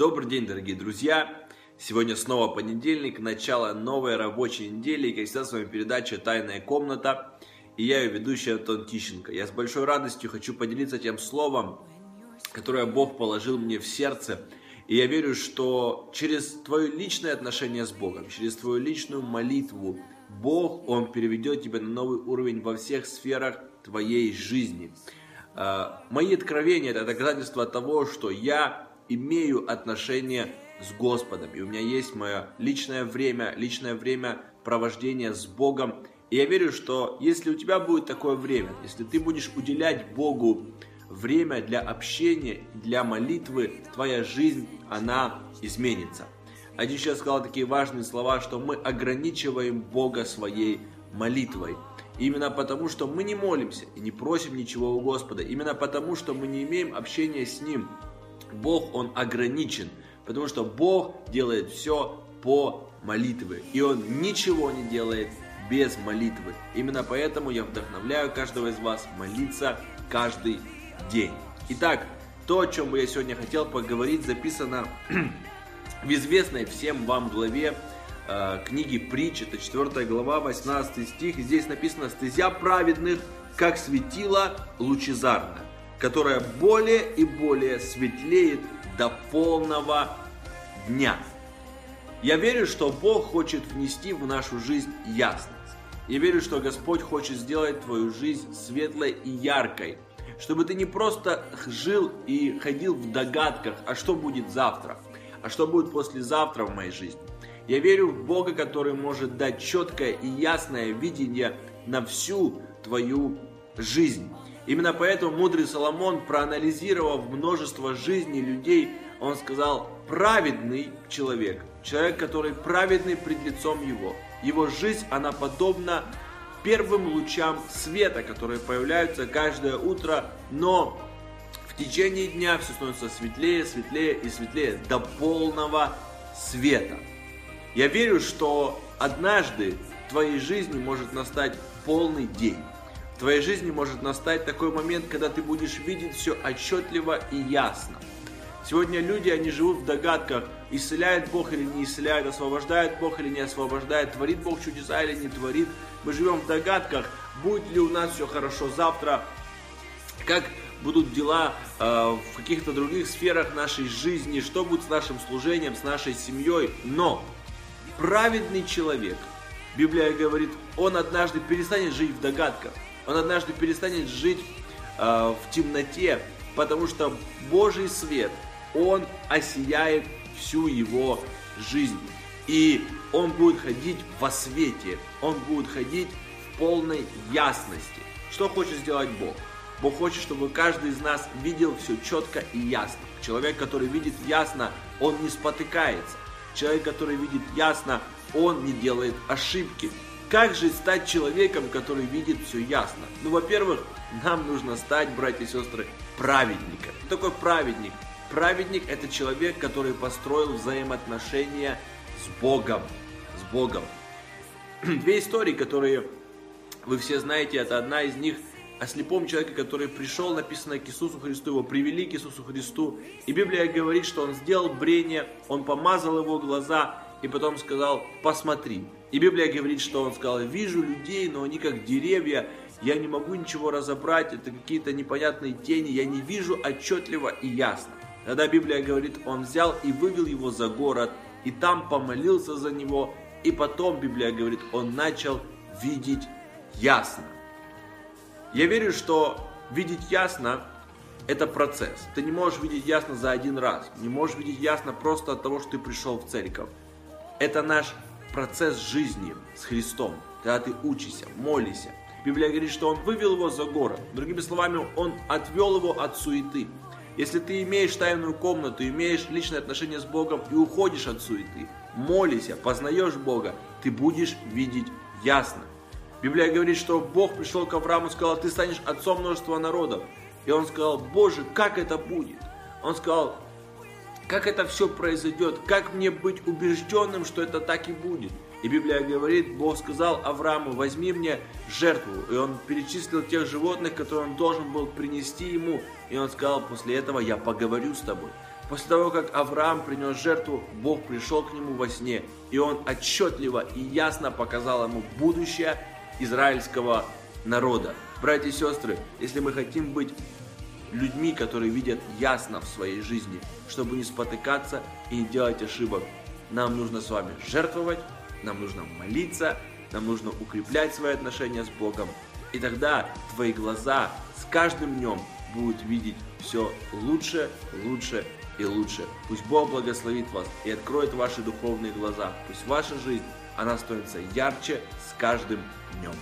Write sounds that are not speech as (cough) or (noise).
Добрый день, дорогие друзья! Сегодня снова понедельник, начало новой рабочей недели, и, как всегда, с вами передача «Тайная комната», и я ее ведущий Антон Тищенко. Я с большой радостью хочу поделиться тем словом, которое Бог положил мне в сердце, и я верю, что через твое личное отношение с Богом, через твою личную молитву, Бог, Он переведет тебя на новый уровень во всех сферах твоей жизни. А, мои откровения – это доказательство того, что я имею отношение с Господом. И у меня есть мое личное время, личное время провождения с Богом. И я верю, что если у тебя будет такое время, если ты будешь уделять Богу время для общения, для молитвы, твоя жизнь, она изменится. Один сейчас сказал такие важные слова, что мы ограничиваем Бога своей молитвой. Именно потому, что мы не молимся и не просим ничего у Господа. Именно потому, что мы не имеем общения с Ним. Бог, Он ограничен. Потому что Бог делает все по молитве. И Он ничего не делает без молитвы. Именно поэтому я вдохновляю каждого из вас молиться каждый день. Итак, то, о чем бы я сегодня хотел поговорить, записано (clears throat) в известной всем вам главе э, книги Притч, это 4 глава, 18 стих. Здесь написано «Стезя праведных, как светило лучезарно, которое более и более светлеет до полного дня». Я верю, что Бог хочет внести в нашу жизнь ясность. Я верю, что Господь хочет сделать твою жизнь светлой и яркой, чтобы ты не просто жил и ходил в догадках, а что будет завтра – а что будет послезавтра в моей жизни. Я верю в Бога, который может дать четкое и ясное видение на всю твою жизнь. Именно поэтому мудрый Соломон, проанализировав множество жизней людей, он сказал, праведный человек, человек, который праведный пред лицом его. Его жизнь, она подобна первым лучам света, которые появляются каждое утро, но течение дня все становится светлее, светлее и светлее до полного света. Я верю, что однажды в твоей жизни может настать полный день. В твоей жизни может настать такой момент, когда ты будешь видеть все отчетливо и ясно. Сегодня люди, они живут в догадках, исцеляет Бог или не исцеляет, освобождает Бог или не освобождает, творит Бог чудеса или не творит. Мы живем в догадках, будет ли у нас все хорошо завтра, как будут дела э, в каких-то других сферах нашей жизни, что будет с нашим служением, с нашей семьей. Но праведный человек, Библия говорит, он однажды перестанет жить в догадках, он однажды перестанет жить э, в темноте, потому что Божий свет, он осияет всю его жизнь. И он будет ходить во свете, он будет ходить в полной ясности. Что хочет сделать Бог? Бог хочет, чтобы каждый из нас видел все четко и ясно. Человек, который видит ясно, он не спотыкается. Человек, который видит ясно, он не делает ошибки. Как же стать человеком, который видит все ясно? Ну, во-первых, нам нужно стать, братья и сестры, праведником. Кто такой праведник? Праведник – это человек, который построил взаимоотношения с Богом. С Богом. (clears throat) Две истории, которые вы все знаете, это одна из них – о слепом человеке, который пришел, написано к Иисусу Христу, его привели к Иисусу Христу. И Библия говорит, что он сделал брение, он помазал его глаза и потом сказал, посмотри. И Библия говорит, что он сказал, вижу людей, но они как деревья, я не могу ничего разобрать, это какие-то непонятные тени, я не вижу отчетливо и ясно. Тогда Библия говорит, он взял и вывел его за город, и там помолился за него, и потом, Библия говорит, он начал видеть ясно. Я верю, что видеть ясно – это процесс. Ты не можешь видеть ясно за один раз. Не можешь видеть ясно просто от того, что ты пришел в церковь. Это наш процесс жизни с Христом. Когда ты учишься, молишься. Библия говорит, что Он вывел его за город. Другими словами, Он отвел его от суеты. Если ты имеешь тайную комнату, имеешь личное отношение с Богом и уходишь от суеты, молишься, познаешь Бога, ты будешь видеть ясно. Библия говорит, что Бог пришел к Аврааму и сказал, ты станешь отцом множества народов. И он сказал, Боже, как это будет? Он сказал, как это все произойдет, как мне быть убежденным, что это так и будет. И Библия говорит, Бог сказал Аврааму, возьми мне жертву. И он перечислил тех животных, которые он должен был принести ему. И он сказал, после этого я поговорю с тобой. После того, как Авраам принес жертву, Бог пришел к нему во сне, и он отчетливо и ясно показал ему будущее израильского народа. Братья и сестры, если мы хотим быть людьми, которые видят ясно в своей жизни, чтобы не спотыкаться и не делать ошибок, нам нужно с вами жертвовать, нам нужно молиться, нам нужно укреплять свои отношения с Богом. И тогда твои глаза с каждым днем будут видеть все лучше, лучше и лучше. Пусть Бог благословит вас и откроет ваши духовные глаза. Пусть ваша жизнь, она становится ярче с каждым днем.